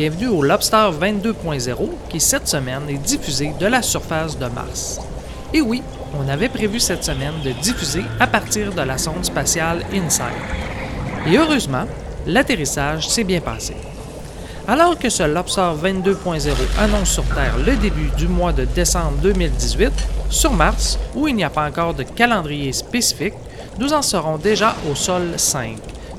Bienvenue au Lobster 22.0 qui cette semaine est diffusé de la surface de Mars. Et oui, on avait prévu cette semaine de diffuser à partir de la sonde spatiale InSight. Et heureusement, l'atterrissage s'est bien passé. Alors que ce Lobster 22.0 annonce sur Terre le début du mois de décembre 2018, sur Mars, où il n'y a pas encore de calendrier spécifique, nous en serons déjà au sol 5,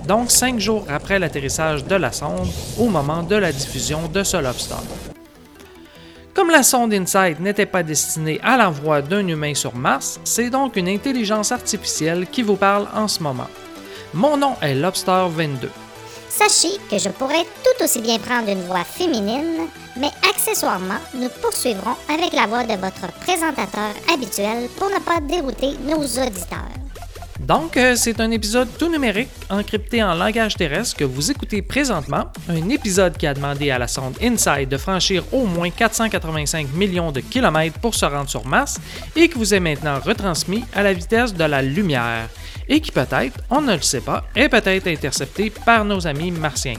donc cinq jours après l'atterrissage de la sonde au moment de la diffusion de ce Lobster. Comme la sonde InSight n'était pas destinée à l'envoi d'un humain sur Mars, c'est donc une intelligence artificielle qui vous parle en ce moment. Mon nom est Lobster 22. Sachez que je pourrais tout aussi bien prendre une voix féminine, mais accessoirement, nous poursuivrons avec la voix de votre présentateur habituel pour ne pas dérouter nos auditeurs. Donc, euh, c'est un épisode tout numérique, encrypté en langage terrestre que vous écoutez présentement, un épisode qui a demandé à la sonde InSight de franchir au moins 485 millions de kilomètres pour se rendre sur Mars et qui vous est maintenant retransmis à la vitesse de la lumière. Et qui peut-être, on ne le sait pas, est peut-être intercepté par nos amis martiens.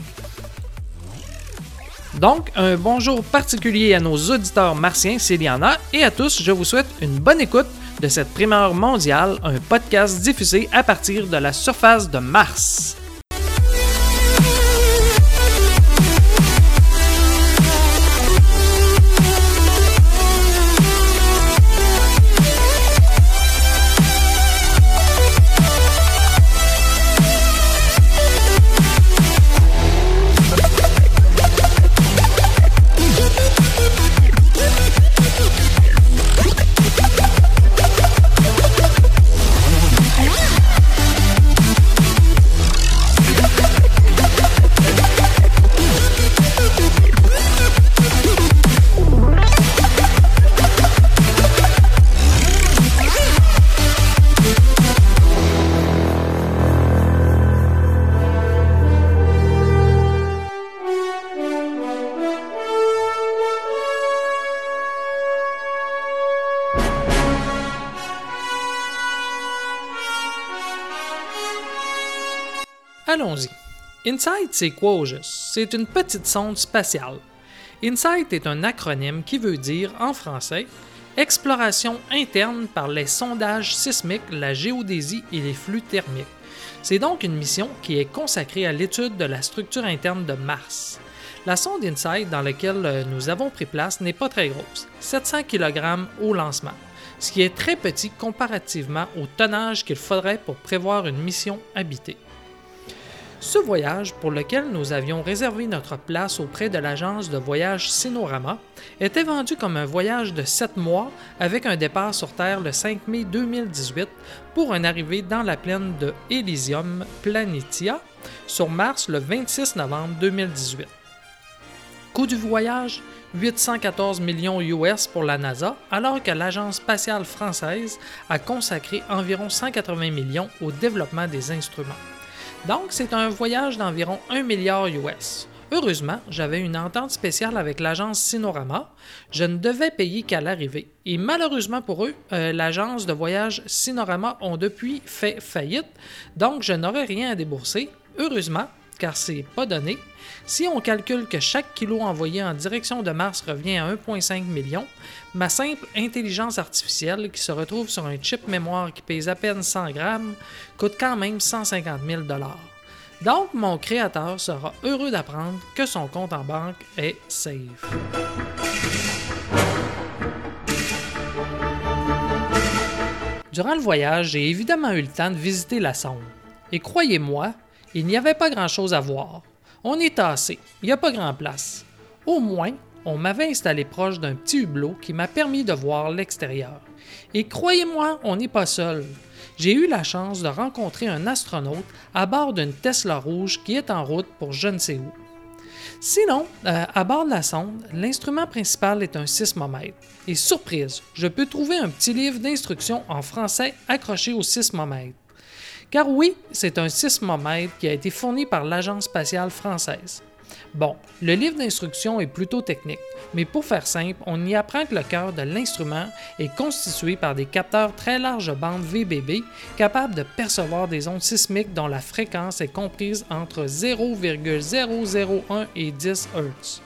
Donc, un bonjour particulier à nos auditeurs martiens s'il y en a, et à tous, je vous souhaite une bonne écoute de cette primeur mondiale, un podcast diffusé à partir de la surface de Mars. Allons-y. InSight, c'est quoi au juste? C'est une petite sonde spatiale. InSight est un acronyme qui veut dire, en français, Exploration interne par les sondages sismiques, la géodésie et les flux thermiques. C'est donc une mission qui est consacrée à l'étude de la structure interne de Mars. La sonde InSight dans laquelle nous avons pris place n'est pas très grosse, 700 kg au lancement, ce qui est très petit comparativement au tonnage qu'il faudrait pour prévoir une mission habitée. Ce voyage, pour lequel nous avions réservé notre place auprès de l'agence de voyage Sinorama, était vendu comme un voyage de 7 mois avec un départ sur Terre le 5 mai 2018 pour une arrivée dans la plaine de Elysium Planitia sur Mars le 26 novembre 2018. Coût du voyage 814 millions US pour la NASA, alors que l'Agence spatiale française a consacré environ 180 millions au développement des instruments. Donc, c'est un voyage d'environ 1 milliard US. Heureusement, j'avais une entente spéciale avec l'agence Sinorama. Je ne devais payer qu'à l'arrivée. Et malheureusement pour eux, euh, l'agence de voyage Sinorama ont depuis fait faillite, donc je n'aurai rien à débourser. Heureusement, car c'est pas donné. Si on calcule que chaque kilo envoyé en direction de Mars revient à 1,5 million, ma simple intelligence artificielle qui se retrouve sur un chip mémoire qui pèse à peine 100 grammes coûte quand même 150 000 Donc mon créateur sera heureux d'apprendre que son compte en banque est safe. Durant le voyage, j'ai évidemment eu le temps de visiter la sonde. Et croyez-moi, il n'y avait pas grand-chose à voir. On est tassé, il n'y a pas grand place. Au moins, on m'avait installé proche d'un petit hublot qui m'a permis de voir l'extérieur. Et croyez-moi, on n'est pas seul. J'ai eu la chance de rencontrer un astronaute à bord d'une Tesla rouge qui est en route pour je ne sais où. Sinon, euh, à bord de la sonde, l'instrument principal est un sismomètre. Et surprise, je peux trouver un petit livre d'instructions en français accroché au sismomètre. Car oui, c'est un sismomètre qui a été fourni par l'Agence spatiale française. Bon, le livre d'instruction est plutôt technique, mais pour faire simple, on y apprend que le cœur de l'instrument est constitué par des capteurs très large bande VBB capables de percevoir des ondes sismiques dont la fréquence est comprise entre 0,001 et 10 Hz.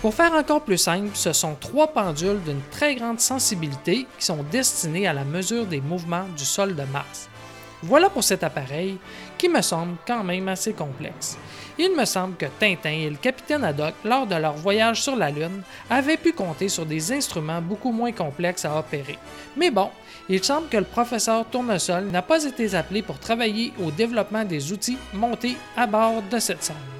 Pour faire encore plus simple, ce sont trois pendules d'une très grande sensibilité qui sont destinées à la mesure des mouvements du sol de Mars. Voilà pour cet appareil qui me semble quand même assez complexe. Il me semble que Tintin et le capitaine Haddock, lors de leur voyage sur la Lune, avaient pu compter sur des instruments beaucoup moins complexes à opérer. Mais bon, il semble que le professeur Tournesol n'a pas été appelé pour travailler au développement des outils montés à bord de cette sonde.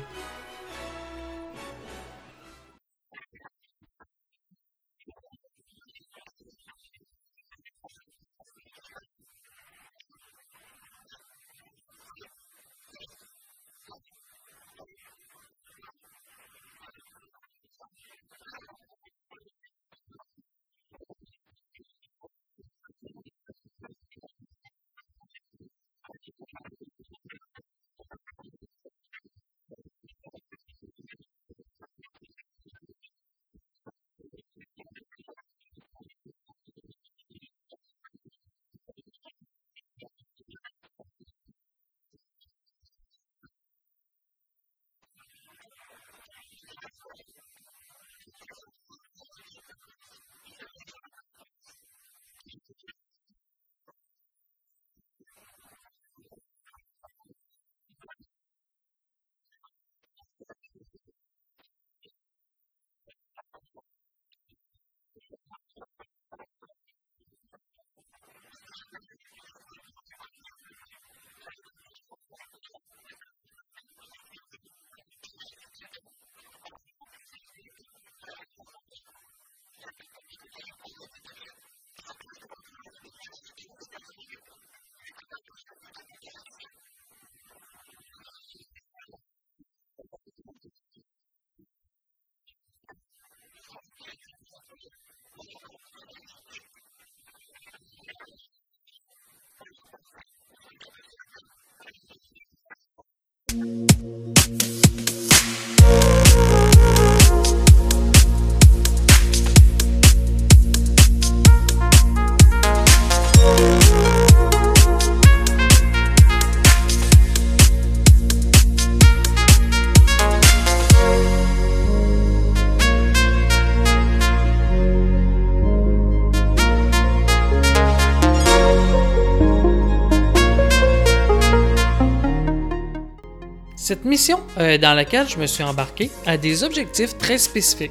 Cette mission euh, dans laquelle je me suis embarqué a des objectifs très spécifiques.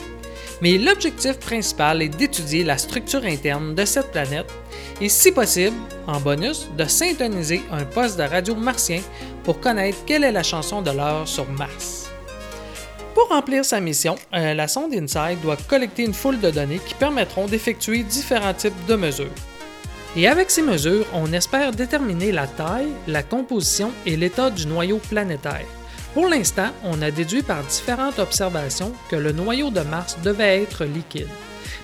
Mais l'objectif principal est d'étudier la structure interne de cette planète et, si possible, en bonus, de syntoniser un poste de radio martien pour connaître quelle est la chanson de l'heure sur Mars. Pour remplir sa mission, euh, la sonde InSight doit collecter une foule de données qui permettront d'effectuer différents types de mesures. Et avec ces mesures, on espère déterminer la taille, la composition et l'état du noyau planétaire. Pour l'instant, on a déduit par différentes observations que le noyau de Mars devait être liquide.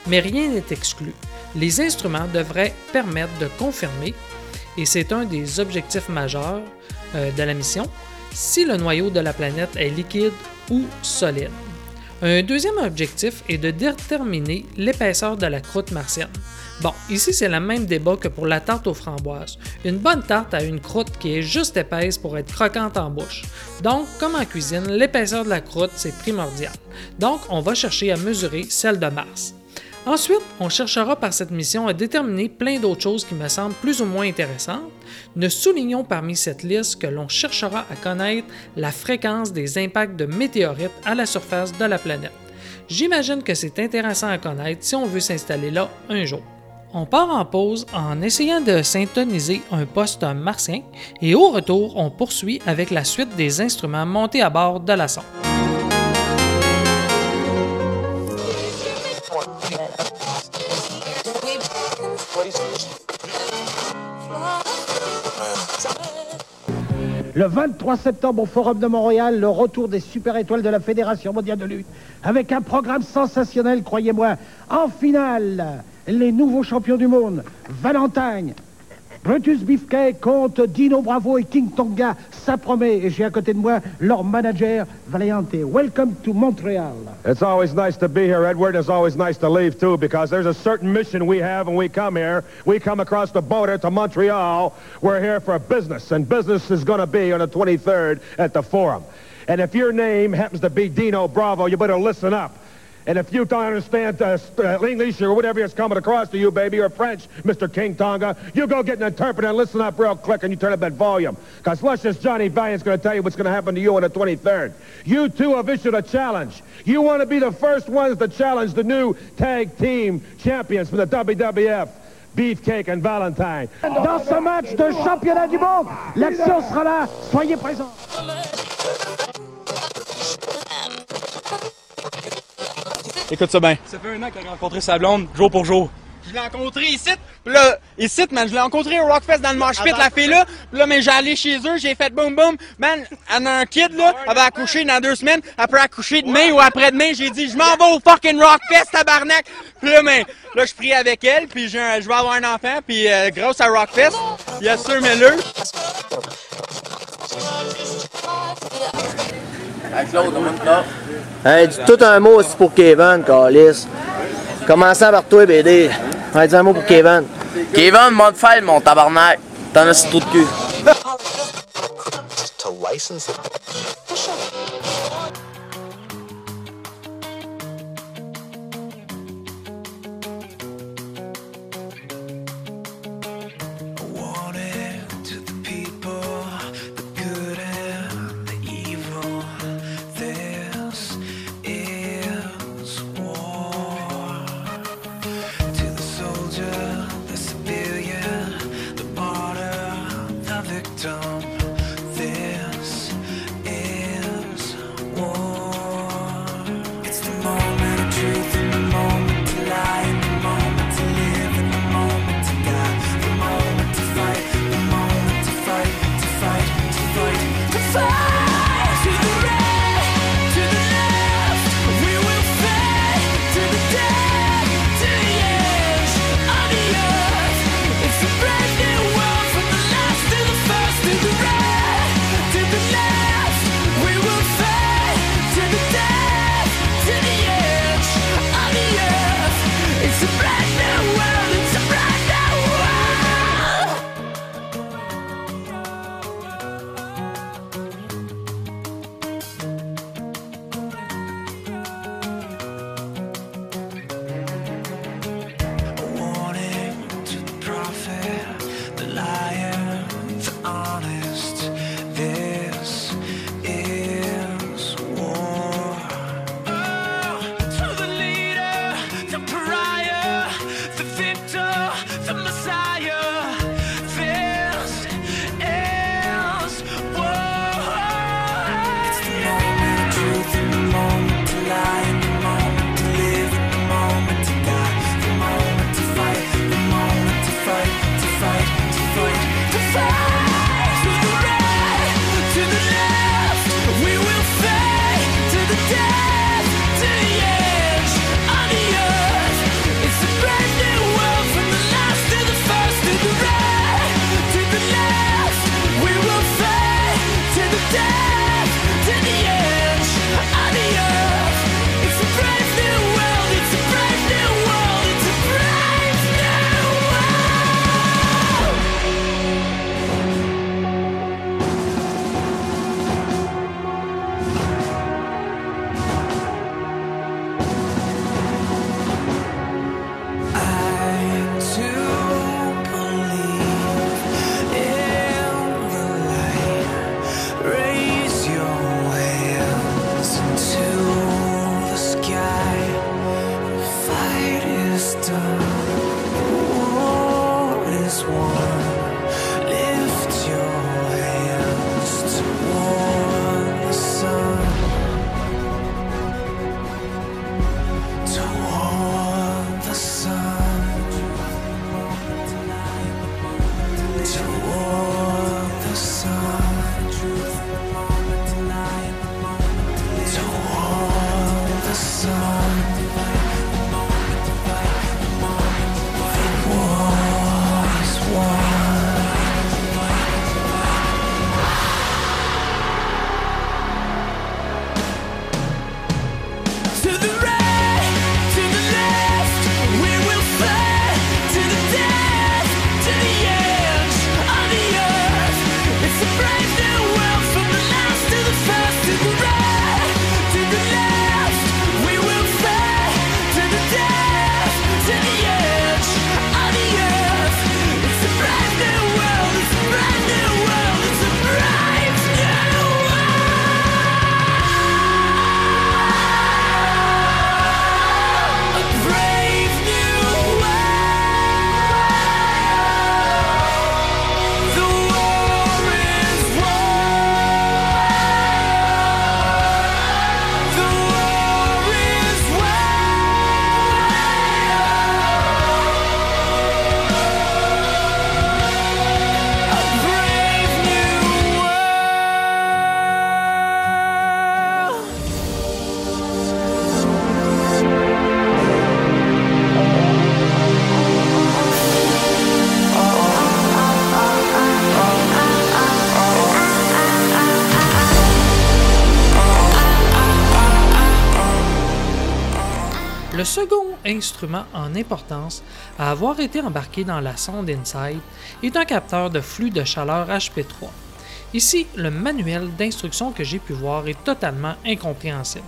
Mais rien n'est exclu. Les instruments devraient permettre de confirmer, et c'est un des objectifs majeurs euh, de la mission, si le noyau de la planète est liquide ou solide. Un deuxième objectif est de déterminer l'épaisseur de la croûte martienne. Bon, ici c'est le même débat que pour la tarte aux framboises. Une bonne tarte a une croûte qui est juste épaisse pour être croquante en bouche. Donc, comme en cuisine, l'épaisseur de la croûte c'est primordial. Donc, on va chercher à mesurer celle de Mars. Ensuite, on cherchera par cette mission à déterminer plein d'autres choses qui me semblent plus ou moins intéressantes. Nous soulignons parmi cette liste que l'on cherchera à connaître la fréquence des impacts de météorites à la surface de la planète. J'imagine que c'est intéressant à connaître si on veut s'installer là un jour. On part en pause en essayant de syntoniser un poste martien et au retour, on poursuit avec la suite des instruments montés à bord de la sonde. Le 23 septembre au Forum de Montréal, le retour des super étoiles de la Fédération mondiale de lutte, avec un programme sensationnel, croyez-moi. En finale, les nouveaux champions du monde, Valentine, Brutus Beefcake contre Dino Bravo et King Tonga. Ça promet. Et j'ai à côté de moi leur manager, Valiante. Welcome to Montreal. It's always nice to be here, Edward. It's always nice to leave, too, because there's a certain mission we have when we come here. We come across the border to Montreal. We're here for business, and business is going to be on the 23rd at the Forum. And if your name happens to be Dino Bravo, you better listen up. And if you don't understand uh, uh, English or whatever is coming across to you, baby, or French, Mr. King Tonga, you go get an interpreter and listen up real quick and you turn up that volume. Because Luscious Johnny Valiant's going to tell you what's going to happen to you on the 23rd. You two have issued a challenge. You want to be the first ones to challenge the new tag team champions from the WWF. Beefcake and Valentine. Dans ce match de championnat du monde, l'action sera là. Soyez présents. Écoute ça bien. Ça fait un an qu'il a rencontré sa blonde, jour pour jour. Je l'ai rencontré ici, pis là, ici, man, je l'ai rencontré au Rockfest dans le Mosh Pit, la fille là, pis là, mais j'ai allé chez eux, j'ai fait boum boum, man, elle a un kid là, elle va accoucher dans deux semaines, elle peut accoucher demain ou après-demain, j'ai dit, je m'en vais au fucking Rockfest, tabarnak! Pis là, mais, là, je prie avec elle, puis j'ai un- je vais avoir un enfant, puis euh, grâce à Rockfest, il y a sûr mais là. Hey, dis tout un mot aussi pour Kevin, Calis. Commençant par toi, BD. Ouais, dis un mot pour Kevin. Kevin, mode file, mon tabarnak. T'en as sur tout de cul? Instrument en importance à avoir été embarqué dans la sonde InSight est un capteur de flux de chaleur HP3. Ici, le manuel d'instruction que j'ai pu voir est totalement incompréhensible.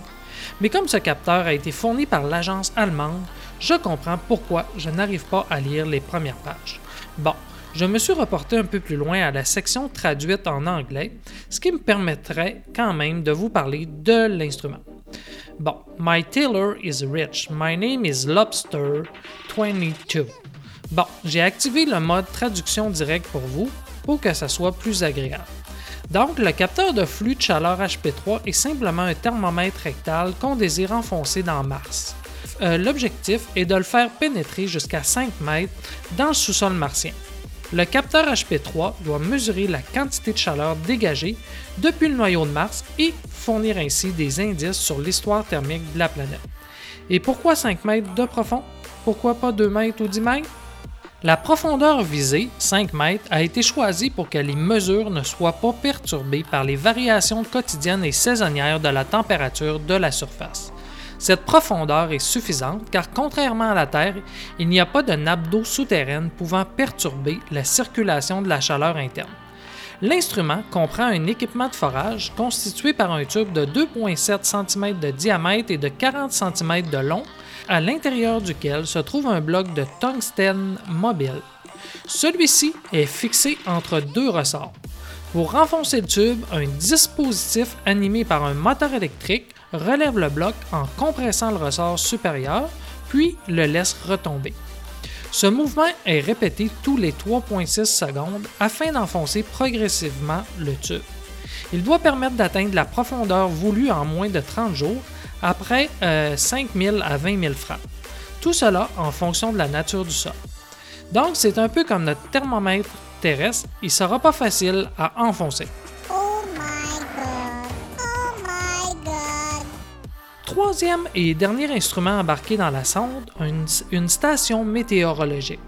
Mais comme ce capteur a été fourni par l'agence allemande, je comprends pourquoi je n'arrive pas à lire les premières pages. Bon, je me suis reporté un peu plus loin à la section traduite en anglais, ce qui me permettrait quand même de vous parler de l'instrument. Bon, My tailor is rich. My name is Lobster 22. Bon, j'ai activé le mode traduction directe pour vous pour que ça soit plus agréable. Donc, le capteur de flux de chaleur HP3 est simplement un thermomètre rectal qu'on désire enfoncer dans Mars. Euh, L'objectif est de le faire pénétrer jusqu'à 5 mètres dans le sous-sol martien. Le capteur HP3 doit mesurer la quantité de chaleur dégagée depuis le noyau de Mars et fournir ainsi des indices sur l'histoire thermique de la planète. Et pourquoi 5 mètres de profond? Pourquoi pas 2 mètres ou 10 mètres? La profondeur visée, 5 mètres, a été choisie pour que les mesures ne soient pas perturbées par les variations quotidiennes et saisonnières de la température de la surface. Cette profondeur est suffisante car contrairement à la Terre, il n'y a pas de nappe d'eau souterraine pouvant perturber la circulation de la chaleur interne. L'instrument comprend un équipement de forage constitué par un tube de 2,7 cm de diamètre et de 40 cm de long, à l'intérieur duquel se trouve un bloc de tungstène mobile. Celui-ci est fixé entre deux ressorts. Pour renfoncer le tube, un dispositif animé par un moteur électrique relève le bloc en compressant le ressort supérieur, puis le laisse retomber. Ce mouvement est répété tous les 3,6 secondes afin d'enfoncer progressivement le tube. Il doit permettre d'atteindre la profondeur voulue en moins de 30 jours, après 5 000 à 20 000 francs. Tout cela en fonction de la nature du sol. Donc, c'est un peu comme notre thermomètre terrestre, il ne sera pas facile à enfoncer. Troisième et dernier instrument embarqué dans la sonde, une, station météorologique.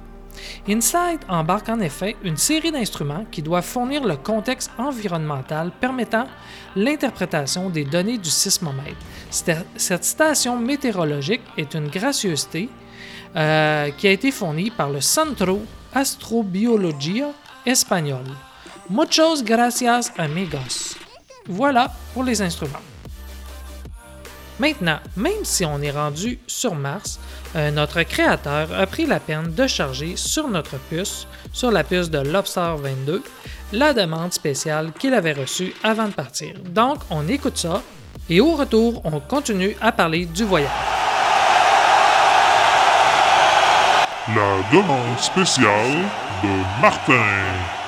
InSight embarque en effet une série d'instruments qui doivent fournir le contexte environnemental permettant l'interprétation des données du sismomètre. Cette station météorologique est une gracieuseté euh, qui a été fournie par le Centro Astrobiología Espagnol. Muchos gracias amigos. Voilà pour les instruments. Maintenant, même si on est rendu sur Mars, euh, notre créateur a pris la peine de charger sur notre puce, sur la puce de Lobster 22, la demande spéciale qu'il avait reçue avant de partir. Donc, on écoute ça et au retour, on continue à parler du voyage. La demande spéciale de Martin.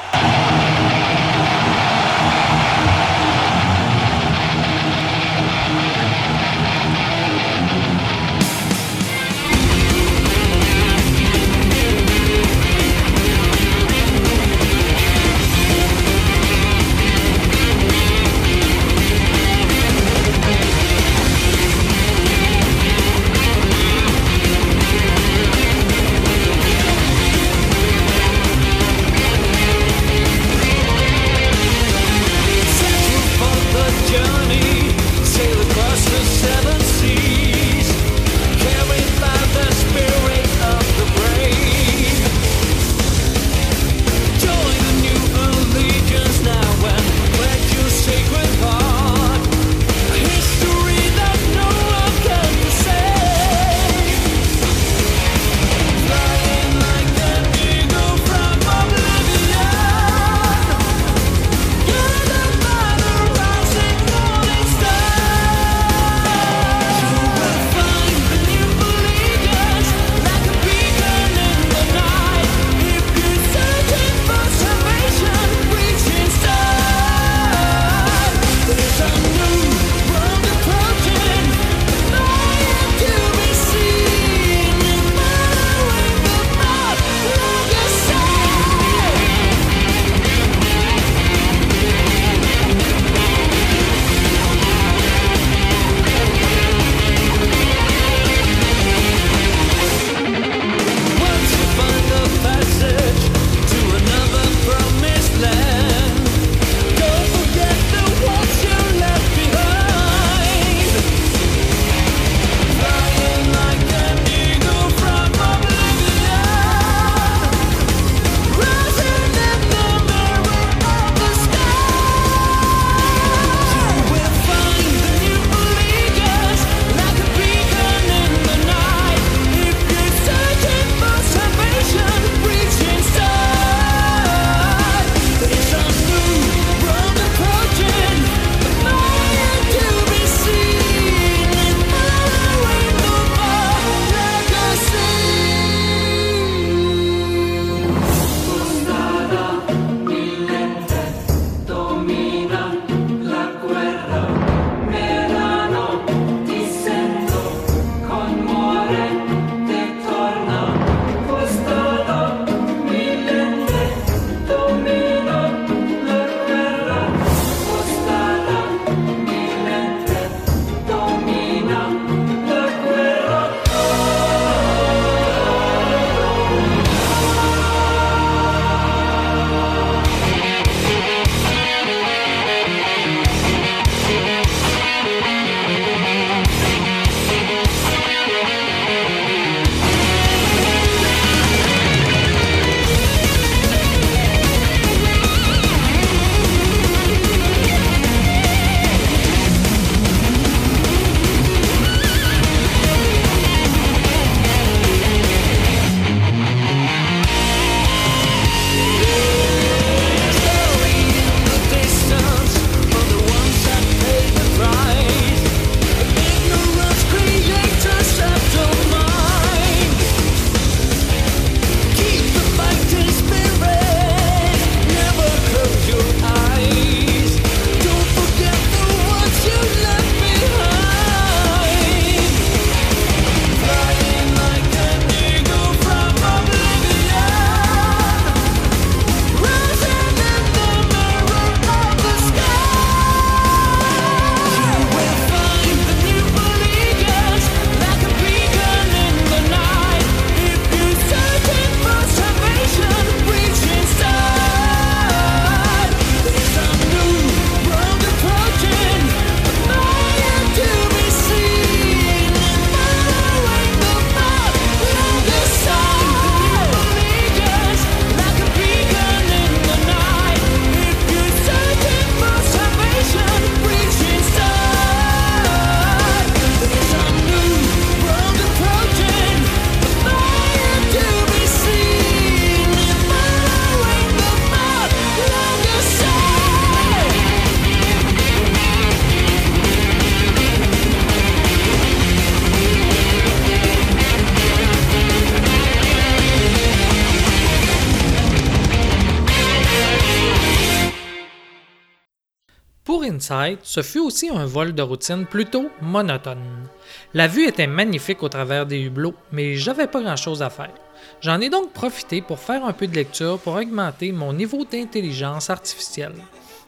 Ce fut aussi un vol de routine plutôt monotone. La vue était magnifique au travers des hublots, mais j'avais pas grand chose à faire. J'en ai donc profité pour faire un peu de lecture pour augmenter mon niveau d'intelligence artificielle.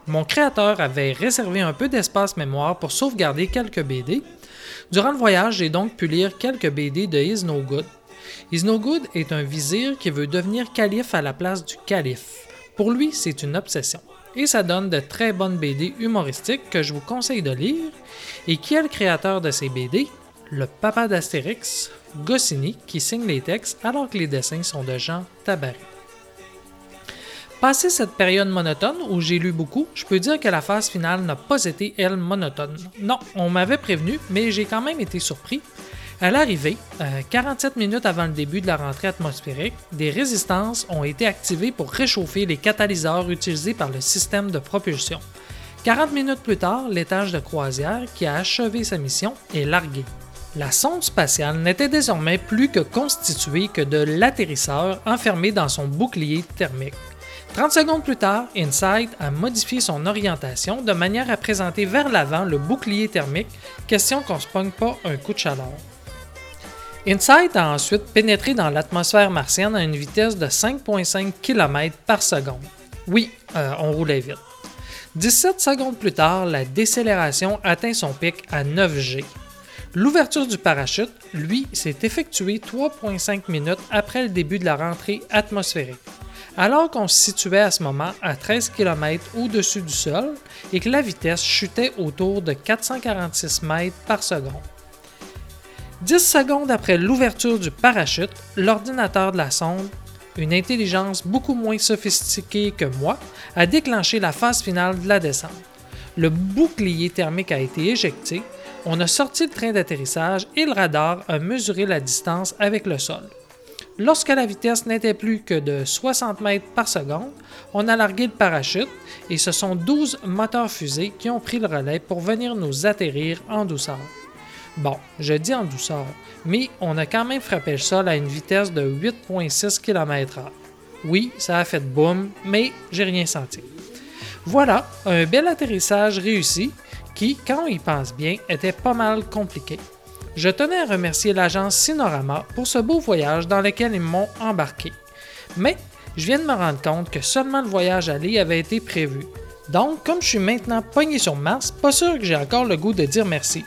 Mon créateur avait réservé un peu d'espace mémoire pour sauvegarder quelques BD. Durant le voyage, j'ai donc pu lire quelques BD de Is No est un vizir qui veut devenir calife à la place du calife. Pour lui, c'est une obsession et ça donne de très bonnes BD humoristiques que je vous conseille de lire. Et qui est le créateur de ces BD Le papa d'Astérix, Goscinny, qui signe les textes alors que les dessins sont de Jean Tabaré. Passé cette période monotone où j'ai lu beaucoup, je peux dire que la phase finale n'a pas été, elle, monotone. Non, on m'avait prévenu, mais j'ai quand même été surpris. À l'arrivée, euh, 47 minutes avant le début de la rentrée atmosphérique, des résistances ont été activées pour réchauffer les catalyseurs utilisés par le système de propulsion. 40 minutes plus tard, l'étage de croisière, qui a achevé sa mission, est largué. La sonde spatiale n'était désormais plus que constituée que de l'atterrisseur enfermé dans son bouclier thermique. 30 secondes plus tard, InSight a modifié son orientation de manière à présenter vers l'avant le bouclier thermique, question qu'on ne se pogne pas un coup de chaleur. InSight a ensuite pénétré dans l'atmosphère martienne à une vitesse de 5,5 km par seconde. Oui, euh, on roulait vite. 17 secondes plus tard, la décélération atteint son pic à 9 G. L'ouverture du parachute, lui, s'est effectuée 3,5 minutes après le début de la rentrée atmosphérique. Alors qu'on se situait à ce moment à 13 km au-dessus du sol et que la vitesse chutait autour de 446 mètres par seconde. 10 secondes après l'ouverture du parachute, l'ordinateur de la sonde, une intelligence beaucoup moins sophistiquée que moi, a déclenché la phase finale de la descente. Le bouclier thermique a été éjecté, on a sorti le train d'atterrissage et le radar a mesuré la distance avec le sol. Lorsque la vitesse n'était plus que de 60 mètres par seconde, on a largué le parachute et ce sont 12 moteurs fusées qui ont pris le relais pour venir nous atterrir en douceur. Bon, je dis en douceur, mais on a quand même frappé le sol à une vitesse de 8,6 km/h. Oui, ça a fait boum, mais j'ai rien senti. Voilà, un bel atterrissage réussi qui, quand on y pense bien, était pas mal compliqué. Je tenais à remercier l'agence Sinorama pour ce beau voyage dans lequel ils m'ont embarqué. Mais je viens de me rendre compte que seulement le voyage aller avait été prévu. Donc, comme je suis maintenant pogné sur Mars, pas sûr que j'ai encore le goût de dire merci.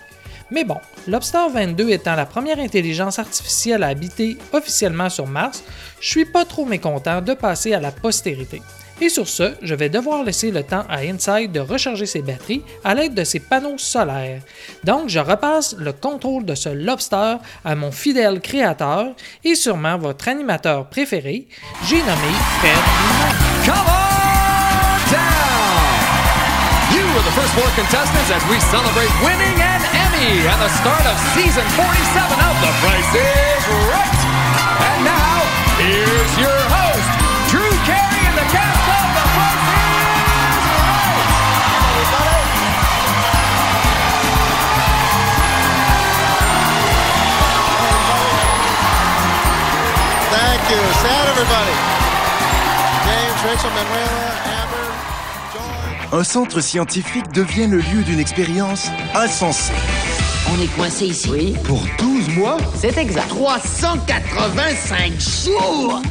Mais bon, Lobster 22 étant la première intelligence artificielle à habiter officiellement sur Mars, je suis pas trop mécontent de passer à la postérité. Et sur ce, je vais devoir laisser le temps à Inside de recharger ses batteries à l'aide de ses panneaux solaires. Donc, je repasse le contrôle de ce lobster à mon fidèle créateur et sûrement votre animateur préféré, j'ai nommé Fred! Are the first four contestants as we celebrate winning an Emmy and the start of season 47 of The Price is Right. And now, here's your host, Drew Carey and the cast of The Price is Right. Thank you. Sad everybody. James, Rachel, Manuela. Un centre scientifique devient le lieu d'une expérience insensée. On est coincé ici. Oui. Pour 12 mois C'est exact. 385 jours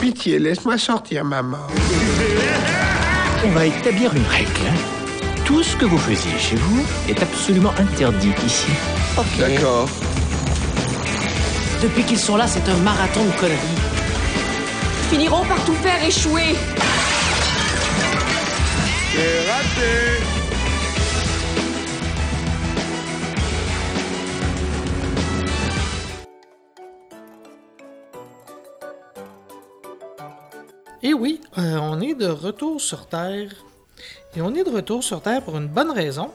Pitié, laisse-moi sortir, maman. On va établir une règle. Tout ce que vous faisiez chez vous est absolument interdit ici. Ok. D'accord. Depuis qu'ils sont là, c'est un marathon de conneries. Finiront par tout faire échouer. C'est raté. Et oui, euh, on est de retour sur Terre. Et on est de retour sur Terre pour une bonne raison.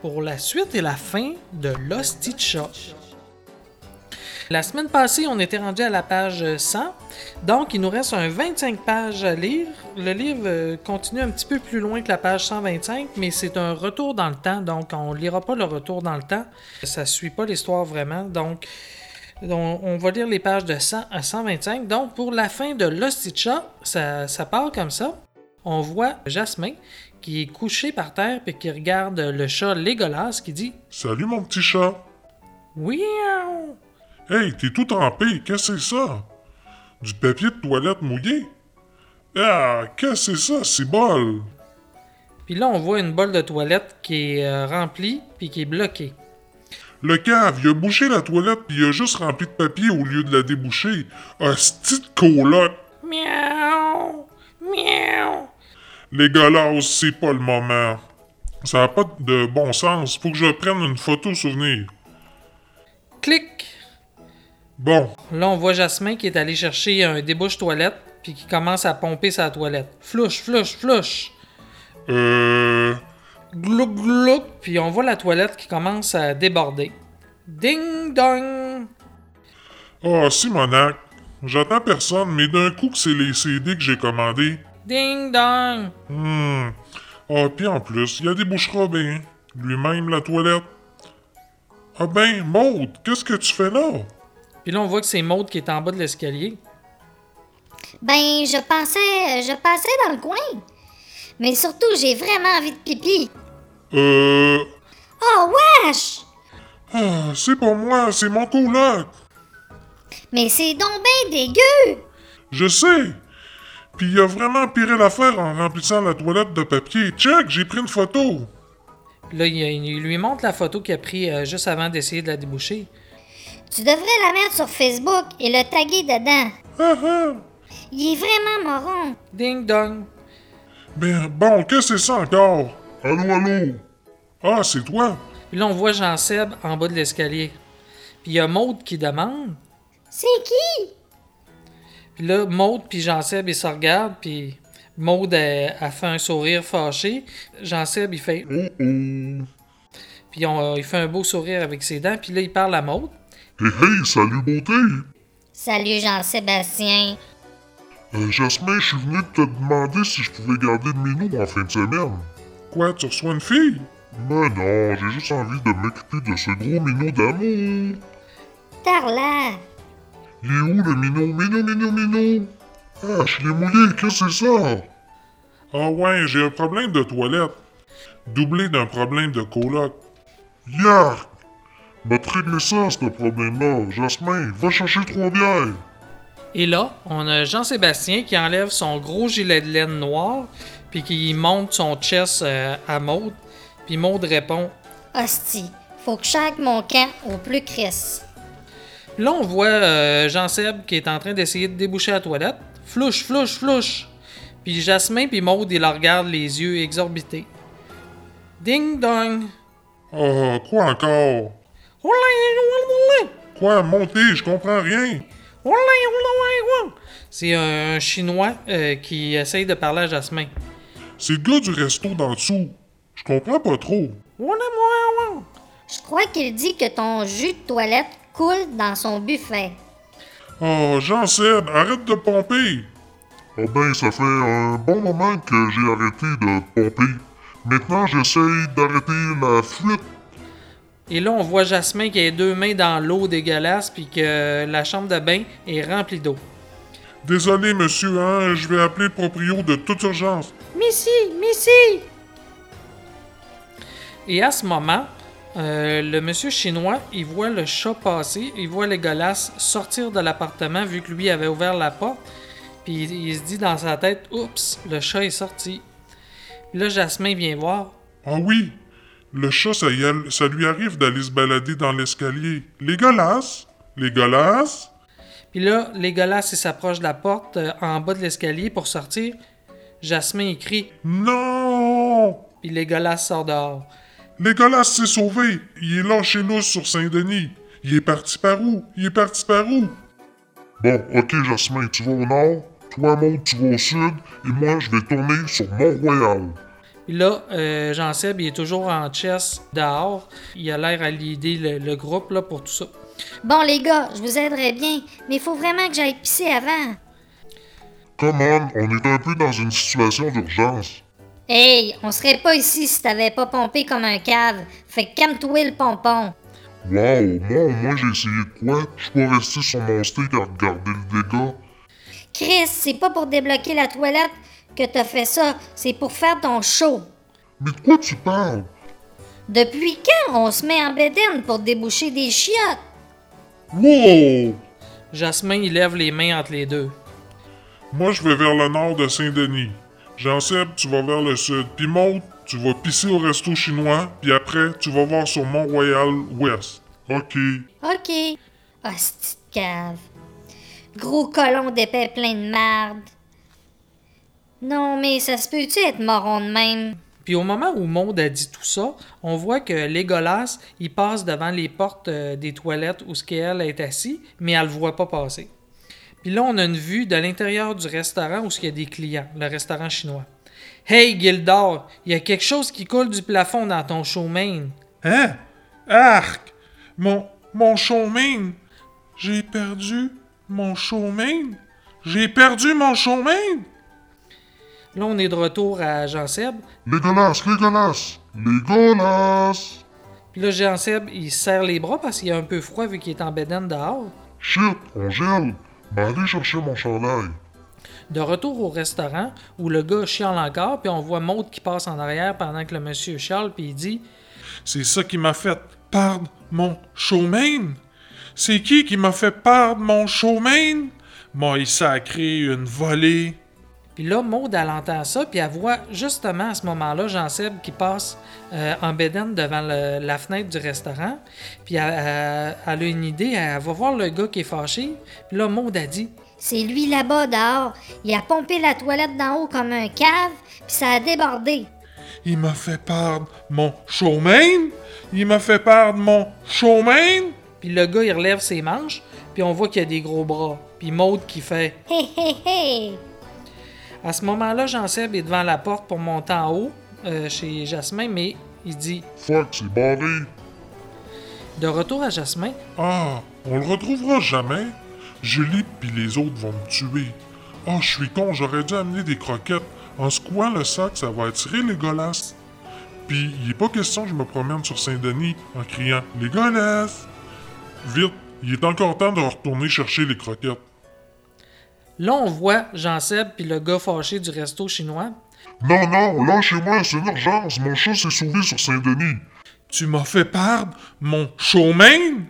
Pour la suite et la fin de l'Osticha. La semaine passée, on était rendu à la page 100. Donc, il nous reste un 25 pages à lire. Le livre euh, continue un petit peu plus loin que la page 125, mais c'est un retour dans le temps. Donc, on ne lira pas le retour dans le temps. Ça ne suit pas l'histoire vraiment. Donc, on, on va lire les pages de 100 à 125. Donc, pour la fin de l'Osticha, ça, ça part comme ça. on voit Jasmin qui est couché par terre puis qui regarde le chat Légolas qui dit Salut mon petit chat. Oui. Hey, t'es tout trempé, qu'est-ce que c'est ça? Du papier de toilette mouillé? Ah, qu'est-ce que c'est ça, c'est bol? Puis là, on voit une bolle de toilette qui est euh, remplie puis qui est bloquée. Le cave, il a bouché la toilette puis il a juste rempli de papier au lieu de la déboucher. Hostie de coloc! Miaou! Miaou! Les gars c'est pas le moment. Ça a pas de bon sens. Faut que je prenne une photo souvenir. Clic! Bon, Là, on voit Jasmin qui est allé chercher un débouche toilette puis qui commence à pomper sa toilette. Flouche, flouche, flouche! euh... Glouc, glouc! Puis on voit la toilette qui commence à déborder. Ding dong! Ah, Simonac. J'attends personne, mais d'un coup que c'est les CD que j'ai commandés. Ding dong! Hmm. Ah, puis en plus, il y a des boucheras bien. Lui-même, la toilette. Ah ben, Maude, qu'est-ce que tu fais là? Puis là, on voit que c'est Maude qui est en bas de l'escalier. Ben, je pensais, je passais dans le coin. Mais surtout, j'ai vraiment envie de pipi. Euh... Oh, wesh! Ah, c'est pas moi, c'est mon coloc. Mais c'est donc ben dégueu! Je sais. Puis il a vraiment piré l'affaire en remplissant la toilette de papier. Check, j'ai pris une photo. Là, il, lui montre la photo qu'il a pris euh, juste avant d'essayer de la déboucher. Tu devrais la mettre sur Facebook et le taguer dedans. Ah ah. Il est vraiment moron. Ding dong! Ben, bon, qu'est-ce que c'est ça encore? Allô, allô? Ah, c'est toi? Puis là, on voit Jean-Seb en bas de l'escalier. Puis il y a Maude qui demande. C'est qui? Puis là, Maude puis Jean-Seb, ils se regardent, puis Maude, elle fait un sourire fâché. Jean-Seb, il fait... Puis on- il fait un beau sourire avec ses dents, puis là, il parle à Maude. Hey, hey, salut, beauté! Salut Jean-Sébastien. Euh, Jasmin, je suis venu te demander si je pouvais garder le minou en fin de semaine. Quoi, tu reçois une fille? Ben non, j'ai juste envie de m'occuper de ce gros minou d'amour. Tarla. Il est où le minou? Minou, minou, minou! Ah, je l'ai mouillé, qu'est-ce que c'est ça? Ah ouais, j'ai un problème de toilette. Doublé d'un problème de coloc. Yark! Va te régler ça, ce problème-là. Jasmin, va chercher trois bières. Et là, on a Jean-Sébastien qui enlève son gros gilet de laine noir, puis qui monte son chest euh, à Maude. Puis Maude répond. Hostie, faut que chaque mon camp au plus Chris. Puis là, on voit euh, Jean-Seb qui est en train d'essayer de déboucher la toilette. Flouche, flouche, flouche. Puis Jasmin puis Maude, ils la regardent les yeux exorbités. Ding dong. Ah, quoi encore? Quoi, monter, je comprends rien. C'est un Chinois euh, qui essaye de parler à Jasmin. C'est le gars du resto d'en dessous. Je comprends pas trop. Je crois qu'il dit que ton jus de toilette coule dans son buffet. Oh, Jean-Seb, arrête de pomper. Ah ben, ça fait un bon moment que j'ai arrêté de pomper. Maintenant, j'essaye d'arrêter la fuite. Et là, on voit Jasmin qui a les deux mains dans l'eau dégueulasse, puis que la chambre de bain est remplie d'eau. Désolé, monsieur, hein, je vais appeler le proprio de toute urgence. Missy, Missy! Et à ce moment, euh, le monsieur chinois, il voit le chat passer, il voit les Legolas sortir de l'appartement vu que lui avait ouvert la porte, puis il, il se dit dans sa tête, oups, le chat est sorti. Puis là, Jasmin vient voir. Ah oui, le chat, ça, y est, ça lui arrive d'aller se balader dans l'escalier. Les golasses? Les golasses? Puis là, Legolas, il s'approche de la porte euh, en bas de l'escalier pour sortir. Jasmin, il crie Non! Puis Legolas sort dehors. Legolas s'est sauvé. Il est là chez nous sur Saint-Denis. Il est parti par où? Il est parti par où? Bon, ok, Jasmin, tu vas au nord. Toi, Maud, tu vas au sud. Et moi, je vais tourner sur Mont-Royal. Puis là, euh, Jean-Seb, il est toujours en chess dehors. Il a l'air à l'idée le, le groupe là, pour tout ça. Bon, les gars, je vous aiderai bien, mais il faut vraiment que j'aille pisser avant. Come on, on est un peu dans une situation d'urgence. Hey, on serait pas ici si t'avais pas pompé comme un cave. Fait que calme-toi le pompon. Wow, moi au moins j'ai essayé de quoi? Je peux rester sur mon steak à regarder le dégât. Chris, c'est pas pour débloquer la toilette que t'as fait ça, c'est pour faire ton show. Mais de quoi tu parles? Depuis quand on se met en bédaine pour déboucher des chiottes? Wow! Jasmin, il lève les mains entre les deux. Moi, je vais vers le nord de Saint-Denis. Jean-Seb, tu vas vers le sud. Puis Maud, tu vas pisser au resto chinois. Puis après, tu vas voir sur Mont-Royal-Ouest. OK. OK. Hostie de cave. Gros colon d'épais plein de marde. Non, mais ça se peut-tu être moron de même? Puis au moment où Maud a dit tout ça, on voit que Légolas, il passe devant les portes euh, des toilettes où ce qu'elle est assis, mais elle le voit pas passer. Puis là, on a une vue de l'intérieur du restaurant où il y a des clients, le restaurant chinois. Hey Gildor, il y a quelque chose qui coule du plafond dans ton showmain. Hein? Arc! Mon, mon! J'ai perdu mon showmain? J'ai perdu mon showmain? Là, on est de retour à Jean-Seb. Légolas, Légolas! Légolas! Puis là, Jean-Seb, il serre les bras parce qu'il a un peu froid vu qu'il est en bédaine dehors. Shit, on gèle! Ben allez chercher mon chandail. De retour au restaurant où le gars chiale encore, puis on voit Maud qui passe en arrière pendant que le monsieur chiale, puis il dit C'est ça qui m'a fait perdre mon showmain? C'est qui qui m'a fait perdre mon showmain? Moi, il sacré une volée? Puis là, Maud, elle entend ça, puis elle voit justement à ce moment-là Jean-Seb qui passe euh, en bédaine devant le- la fenêtre du restaurant. Puis elle, elle- elle a une idée, elle va voir le gars qui est fâché. Puis là, Maud a dit C'est lui là-bas dehors. Il a pompé la toilette d'en haut comme un cave, puis ça a débordé. Il m'a fait perdre mon showmain? Il m'a fait perdre mon showmain? Puis le gars, il relève ses manches, puis on voit qu'il a des gros bras. Puis Maud qui fait Hé hé hé! À ce moment-là, Jean-Seb est devant la porte pour monter en haut euh, chez Jasmin, mais il dit Fuck, c'est barré. De retour à Jasmin, Ah, on le retrouvera jamais. Julie pis les autres vont me tuer. Ah, je suis con, j'aurais dû amener des croquettes. En secouant le sac, ça va attirer les golasses. Puis, il est pas question que je me promène sur Saint-Denis en criant Les golasses! Vite, il est encore temps de retourner chercher les croquettes. Là on voit Jean-Seb puis le gars fâché du resto chinois. Non, non, lâchez-moi, c'est une urgence. Mon chat s'est sauvé sur Saint-Denis. Tu m'as fait perdre mon showman?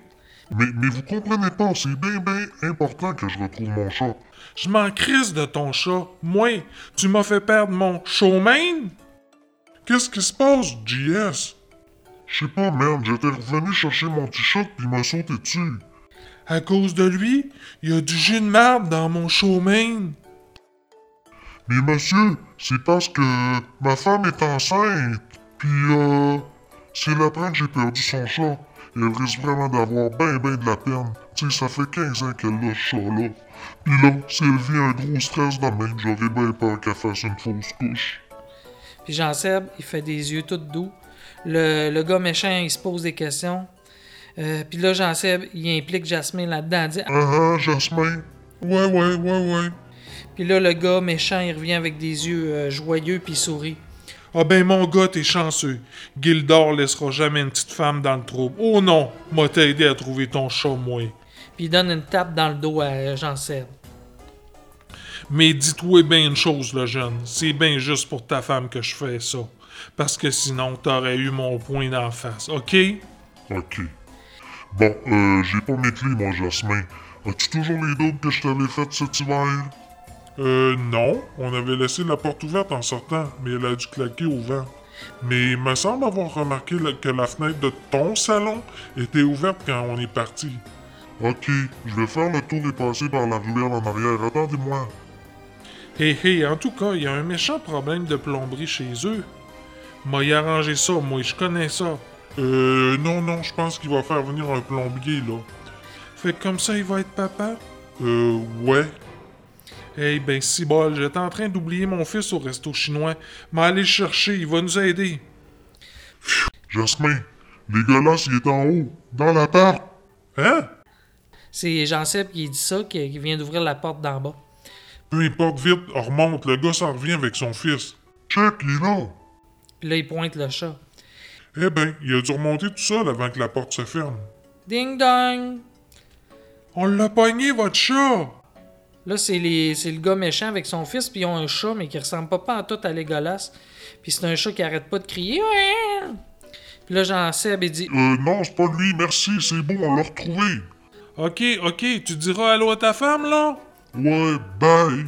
Mais, mais vous comprenez pas, c'est bien, bien important que je retrouve mon chat. Je m'en crisse de ton chat. Moi, tu m'as fait perdre mon showman? Qu'est-ce qui se passe, JS? Je sais pas, merde, j'étais revenu chercher mon t-shirt puis il m'a sauté dessus. À cause de lui, il y a du jus de merde dans mon showman. Mais monsieur, c'est parce que ma femme est enceinte. Puis euh, c'est l'après que j'ai perdu son chat. Et elle risque vraiment d'avoir ben ben de la peine. Tu sais, ça fait 15 ans qu'elle a ce chat-là. Puis là, si elle vit un gros stress de même, j'aurais bien peur qu'elle fasse une fausse couche. Puis Jean-Seb, il fait des yeux tout doux. Le, le gars méchant, il se pose des questions. Euh, puis là, Jean-Seb, il implique Jasmine là-dedans. il dit, Ah ah, Jasmin. Ouais, ouais, ouais, ouais. Puis là, le gars méchant, il revient avec des yeux euh, joyeux puis il sourit. Ah ben mon gars, t'es chanceux. Gildor laissera jamais une petite femme dans le trouble. Oh non, m'a t'aider à trouver ton chat, moi. Puis il donne une tape dans le dos à euh, Jean-Seb. Mais dis-toi bien une chose, le jeune. C'est bien juste pour ta femme que je fais ça. Parce que sinon, t'aurais eu mon poing d'en face, ok? Ok. Bon, euh, j'ai pas mes clés, moi, Jasmin. As-tu toujours les doubles que je t'avais faites cet hiver? Euh, non. On avait laissé la porte ouverte en sortant, mais elle a dû claquer au vent. Mais il me semble avoir remarqué que la fenêtre de ton salon était ouverte quand on est parti. Ok, je vais faire le tour et passer par la ruelle en arrière. Attendez-moi. Hé hé, en tout cas, il y a un méchant problème de plomberie chez eux. M'a y arrangé ça, moi, je connais ça. Euh, non, non, je pense qu'il va faire venir un plombier, là. Fait que comme ça, il va être papa? Euh, ouais. Hey, ben, si bol, j'étais en train d'oublier mon fils au resto chinois. Mais allez le chercher, il va nous aider. Jasmin, les golasses, il est en haut, dans l'appart. Hein? C'est Jean-Seb qui dit ça, qui, qui vient d'ouvrir la porte d'en bas. Peu importe, vite, on remonte, le gars s'en revient avec son fils. Check, il est là. Puis là, il pointe le chat. Eh ben, il a dû remonter tout seul avant que la porte se ferme. Ding dong! On l'a pogné, votre chat! Là, c'est les- c'est le gars méchant avec son fils, puis ils ont un chat, mais qui ressemble pas, pas en tout à Legolas. Puis c'est un chat qui arrête pas de crier. Ouais! Puis là, Jean-Seb, il dit Euh, non, c'est pas lui, merci, c'est bon, on l'a retrouvé. Ok, ok, tu diras allô à ta femme, là? Ouais, bye.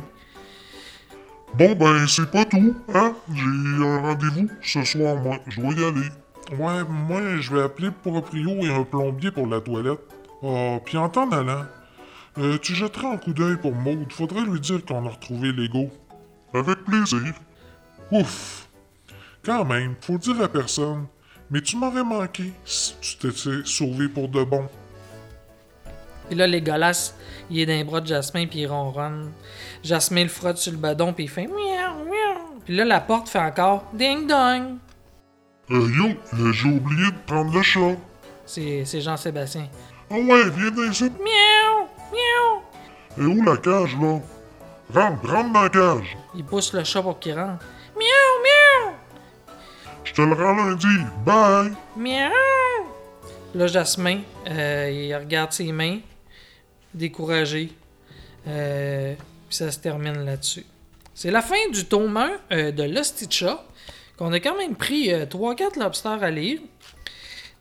Bon, ben, c'est pas tout, hein? J'ai un rendez-vous ce soir, moi. Je dois y aller. Ouais, moi, je vais appeler le proprio et un plombier pour la toilette. Ah, puis en t'en allant, euh, tu jetteras un coup d'œil pour Maud. Faudrait lui dire qu'on a retrouvé l'ego. Avec plaisir. Ouf! Quand même, faut dire à personne. Mais tu m'aurais manqué si tu t'étais sauvé pour de bon. Puis là, Legolas, il est dans les bras de Jasmin, puis il ronronne. Jasmin le frotte sur le badon, puis il fait miaou, miaou. Puis là, la porte fait encore ding dong. Euh, yo, là, j'ai oublié de prendre le chat. C'est c'est Jean-Sébastien. Ah ouais, viens dans ici. Miaou, miaou. Et où la cage, là? Rentre, rentre dans la cage. Il pousse le chat pour qu'il rentre. Miaou, miaou, Je te le rends lundi. Bye. miaou. Là, Jasmin, euh, il regarde ses mains, découragé. Euh, puis ça se termine là-dessus. C'est la fin du tome 1 euh, de Lusty Chat, qu'on a quand même pris 3-4 lobsters à lire.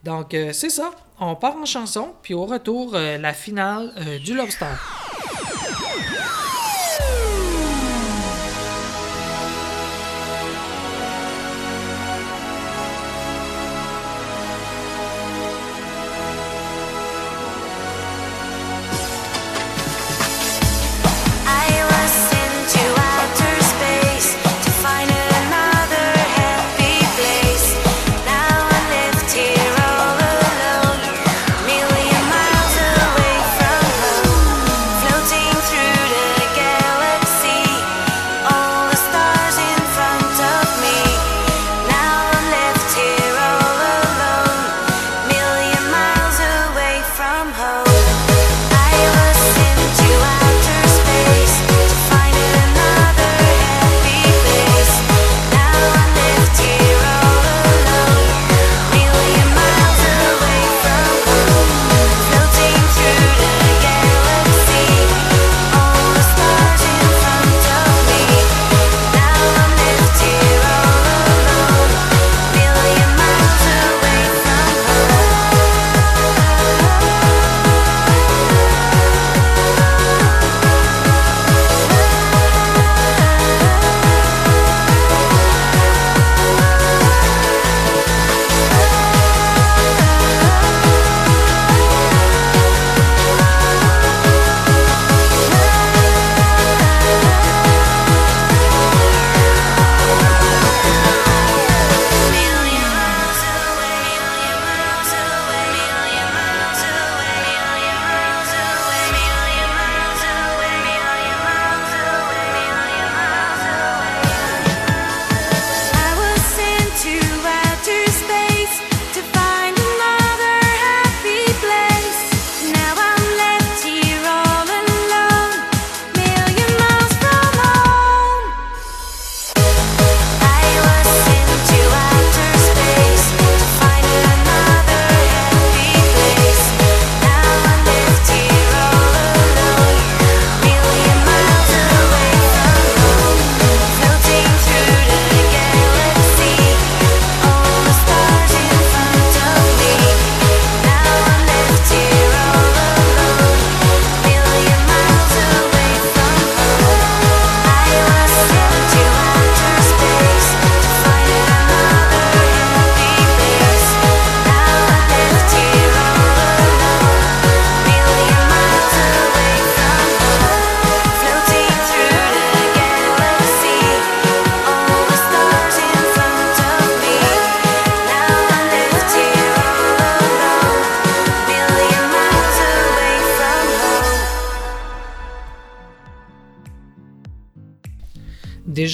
Donc, euh, c'est ça. On part en chanson, puis au retour, euh, la finale euh, du lobster.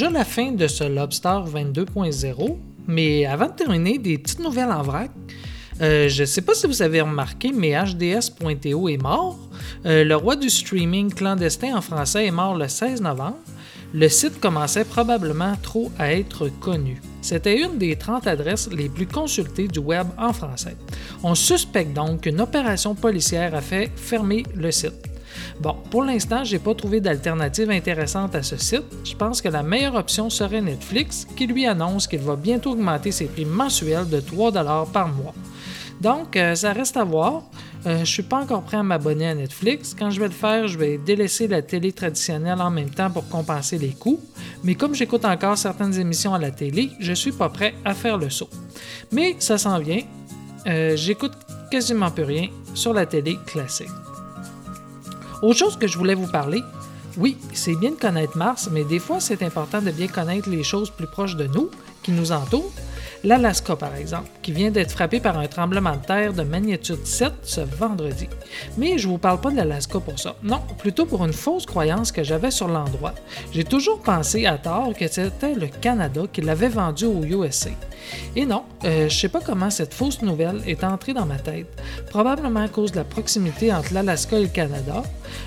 La fin de ce Lobster 22.0, mais avant de terminer, des petites nouvelles en vrac. Euh, je ne sais pas si vous avez remarqué, mais HDS.to est mort. Euh, le roi du streaming clandestin en français est mort le 16 novembre. Le site commençait probablement trop à être connu. C'était une des 30 adresses les plus consultées du web en français. On suspecte donc qu'une opération policière a fait fermer le site. Bon, pour l'instant, j'ai pas trouvé d'alternative intéressante à ce site. Je pense que la meilleure option serait Netflix, qui lui annonce qu'il va bientôt augmenter ses prix mensuels de 3 par mois. Donc, euh, ça reste à voir. Euh, je suis pas encore prêt à m'abonner à Netflix. Quand je vais le faire, je vais délaisser la télé traditionnelle en même temps pour compenser les coûts. Mais comme j'écoute encore certaines émissions à la télé, je suis pas prêt à faire le saut. Mais ça s'en vient. Euh, J'écoute quasiment plus rien sur la télé classique. Autre chose que je voulais vous parler, oui, c'est bien de connaître Mars, mais des fois c'est important de bien connaître les choses plus proches de nous, qui nous entourent. L'Alaska, par exemple, qui vient d'être frappé par un tremblement de terre de magnitude 7 ce vendredi. Mais je ne vous parle pas de l'Alaska pour ça. Non, plutôt pour une fausse croyance que j'avais sur l'endroit. J'ai toujours pensé à tort que c'était le Canada qui l'avait vendu au USA. Et non, euh, je sais pas comment cette fausse nouvelle est entrée dans ma tête. Probablement à cause de la proximité entre l'Alaska et le Canada.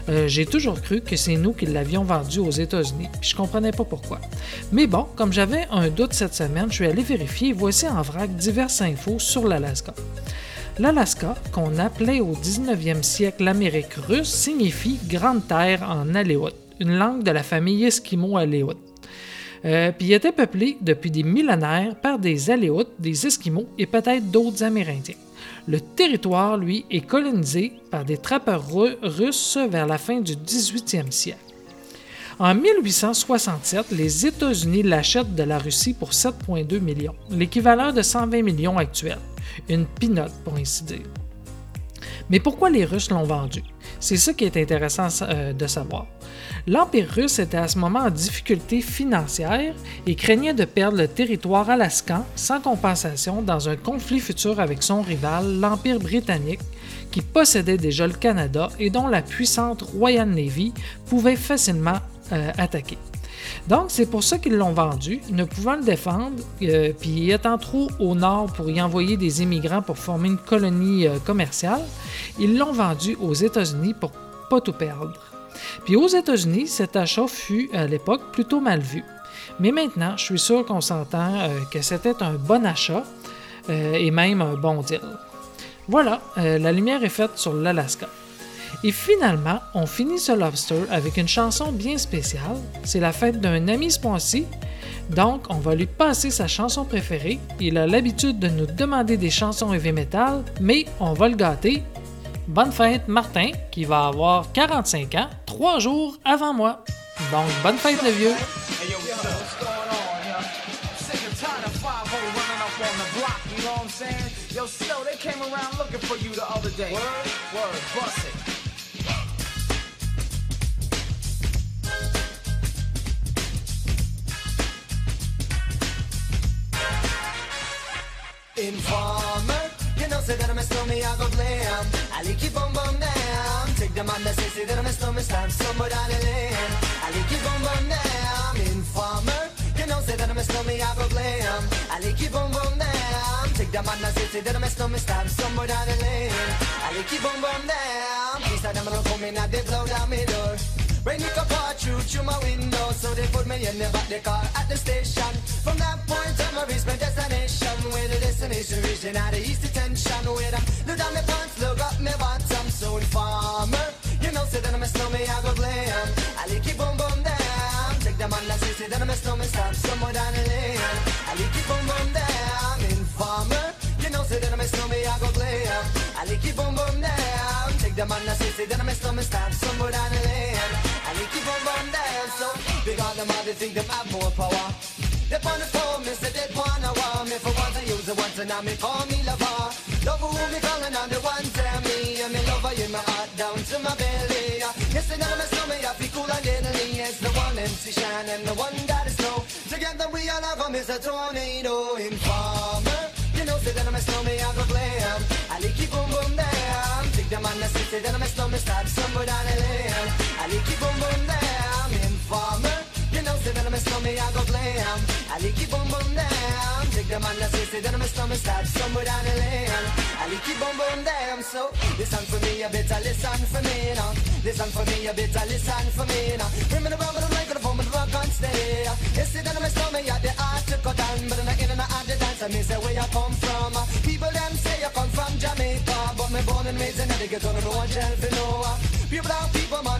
Euh, J'ai toujours cru que c'est nous qui l'avions vendu aux États-Unis, puis je comprenais pas pourquoi. Mais bon, comme j'avais un doute cette semaine, je suis allé vérifier et voici en vrac diverses infos sur l'Alaska. L'Alaska, qu'on appelait au 19e siècle l'Amérique russe, signifie Grande Terre en aléoute, une langue de la famille Esquimaux-Aléoute. Euh, puis il était peuplé depuis des millénaires par des Aléoutes, des Esquimaux et peut-être d'autres Amérindiens. Le territoire, lui, est colonisé par des trappeurs ru- russes vers la fin du 18e siècle. En 1867, les États-Unis l'achètent de la Russie pour 7,2 millions, l'équivalent de 120 millions actuels. Une pinote, pour ainsi dire. Mais pourquoi les Russes l'ont vendu? C'est ça qui est intéressant euh, de savoir. L'Empire russe était à ce moment en difficulté financière et craignait de perdre le territoire alaskan sans compensation dans un conflit futur avec son rival, l'Empire britannique, qui possédait déjà le Canada et dont la puissante Royal Navy pouvait facilement euh, attaquer. Donc, c'est pour ça qu'ils l'ont vendu, ne pouvant le défendre, euh, puis étant trop au nord pour y envoyer des immigrants pour former une colonie euh, commerciale, ils l'ont vendu aux États-Unis pour pas tout perdre. Puis aux États-Unis, cet achat fut à l'époque plutôt mal vu. Mais maintenant, je suis sûr qu'on s'entend euh, que c'était un bon achat et même un bon deal. Voilà, la lumière est faite sur l'Alaska. Et finalement, on finit ce lobster avec une chanson bien spéciale. C'est la fête d'un ami ce. Donc, on va lui passer sa chanson préférée. Il a l'habitude de nous demander des chansons heavy metal, mais on va le gâter. Bonne fête, Martin, qui va avoir 45 ans, trois jours avant moi. Donc, bonne fête, le vieux. Hey, yo, what's up? What's going on, yo? Sick and tired of 5 running up on the block, you know what I'm saying? Yo, Snow, they came around looking for you the other day. Word? Word, bust it. Informer, you know, say that I'm a snowman, I go blam. I like keep on bum down. Take the man that say, say that I'm a snowman, stab somewhere down the lane. I like keep on bum down. Informer, you know, say that I'm a snowman, I go blam. I like keep on bum down. Take the man that say, say that I'm a snowman, stab somewhere down the lane. I like keep on bum down. These are them gonna come in and they blow down my door. Rain it all through through my window, so they put me in the back the car at the station. From that point on, I reached my destination. Where the destination region out of east detention. Where I look down my pants, look up my bottom. So informer, you know, say that I'm a snowman, I go glam. I like it boom boom down. Take the man that say, that I'm a snowman, stop somewhere down the lane. I like it boom boom down. Informer, you know, say that I'm a snowman, I go glam. I like it boom boom down. Take the man that say, say that I'm a snowman, stop somewhere down the lane. It boom boom down. So because them all they think them have more power. They on the phone, me say they wanna want me for once I use it once and now me call me lover. Love who me calling on the one tell me and me lover in my heart down to my belly. Yes, and I'm a stomach, I feel cool and deadly. It's the one MC Shine and the one that is snow. Together we all have a Mr. Tornado Informer. You know, say that I'm a snowman, I go glam. I like it boom boom down. Take the man that say, say that I'm a snowman, start somewhere down Informer. You know, say that I'm a snowman, I go glam. I like it boom boom down. Take the man that say, say that I'm a snowman, start somewhere down the lane. I like it boom boom down. So listen for me, you better listen for me now. Listen for me, you better listen for me now. Bring me the rubber, the mic, the phone, the rock on stay. You say that I'm a snowman, yeah, the art to cut down, but in the in and out the dance, I mean, say where you come from. People them say you come from Jamaica, but me born and raised in the ghetto, no one for no. People out, people, my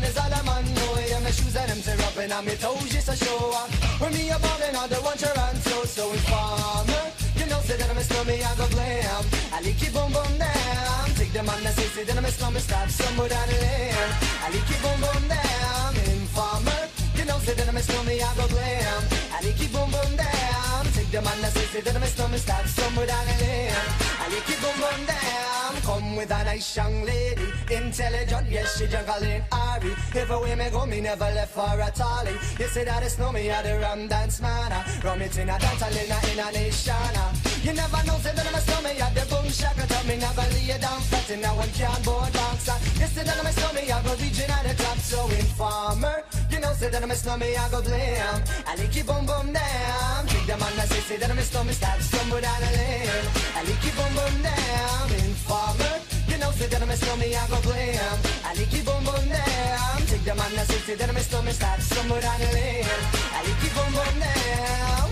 on me toes just a show up. When me a ballin' on the one to run so informer. You know, say that I'm a slummy, I go glam. I lick it boom boom down. Take the man that say, say that I'm a slummy, stop somewhere down the lane. I lick it boom boom down. Informer. You know, say that I'm a slummy, I go glam. I lick it boom boom down. Take the man that say, say that I'm a slummy, stop somewhere down the lane. I lick it boom boom down. Come with a nice young lady, intelligent, yes she juggling Ari. If away me go, me never left for a tally. You say that it's no me at the rum dance man. Rum it in a dance, in a in a nation. Ah. You never know, say that I'm a slummy at the boom shaka. Tell me never lay down flat in a one can board boxer. You say that I'm a slummy, I go region at the top, so informer. Know, say that I'm a slummy, I go blam. I lick you boom boom down. Take the man that say, say that I'm a slummy, stop stumble down the lane. I lick you boom boom down. Informer. You know, say that I'm a slummy, I go blam. I lick you boom boom down. Take the man that say, say that I'm a slummy, stop stumble down the lane. I lick you boom boom down.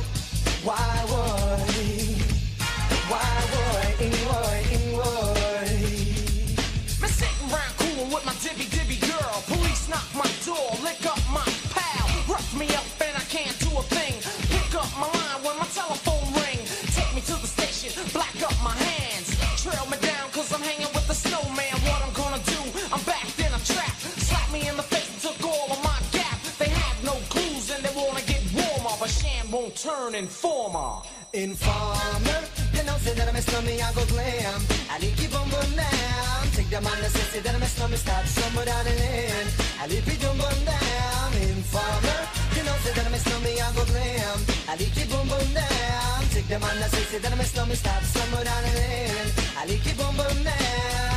Why would he? Why would? Would he? Me sitting round coolin' with my dibby dibby girl. Police knock my turn informer. Informer, you know, say that I'm a slummy, I go glam. I lick you boom boom down. Take the man that say, that I'm a slummy, stop somewhere down the lane. I you boom boom down. Informer, you know, say that I'm a slummy, I go glam. I lick you boom boom down. Take the man that say, that I'm a slummy, stop somewhere down the lane. I lick you boom boom down.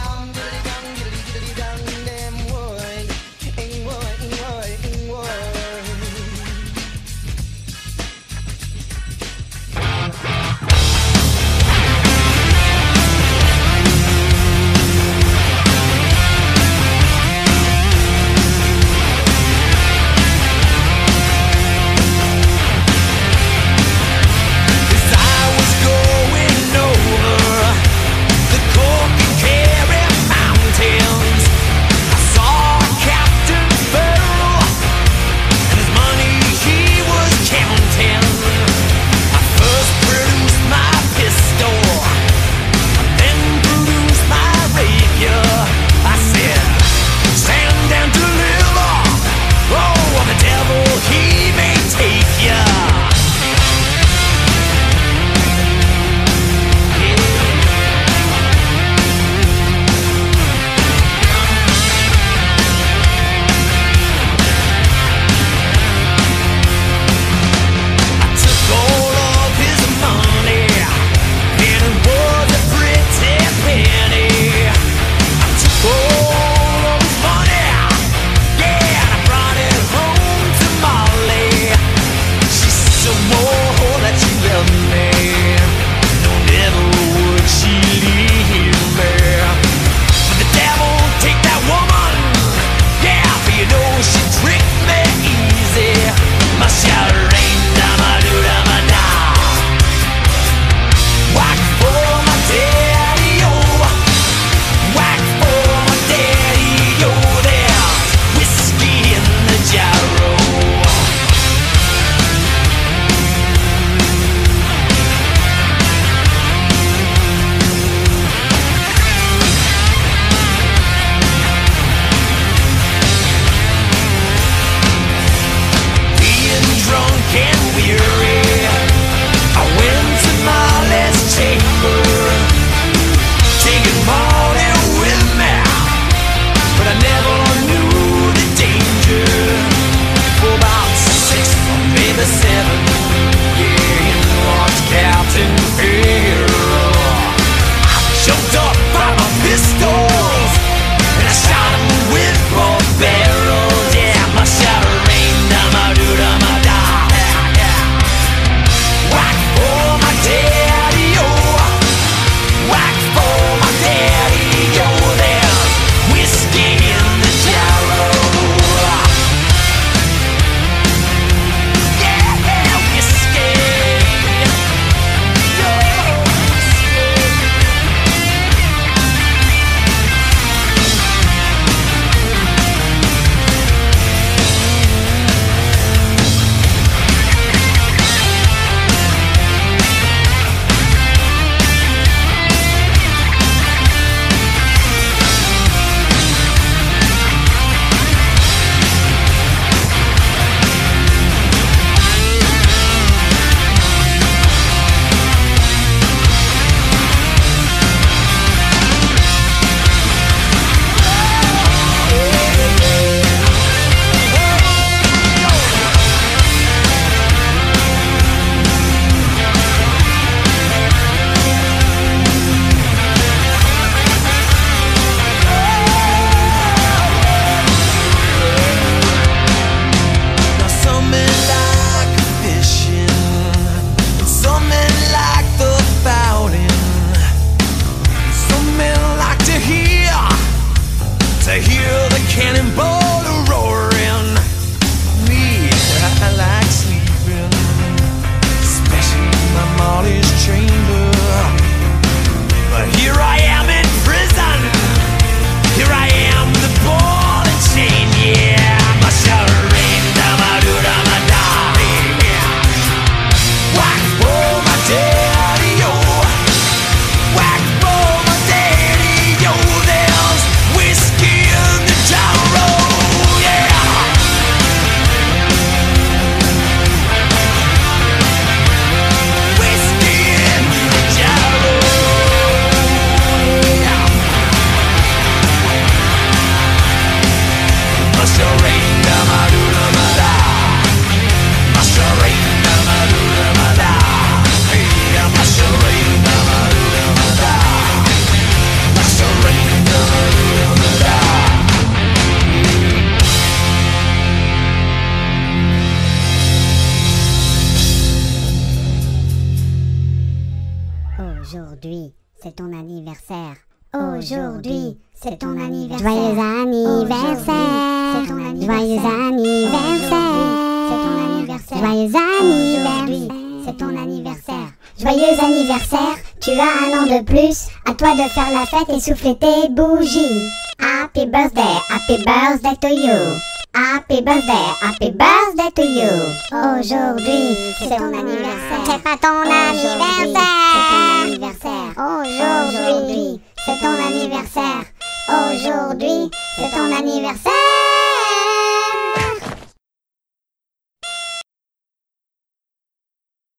De faire la fête et souffler tes bougies. Happy birthday. Happy birthday to you. Happy birthday, happy birthday to you. Aujourd'hui, c'est ton anniversaire. C'est pas ton anniversaire.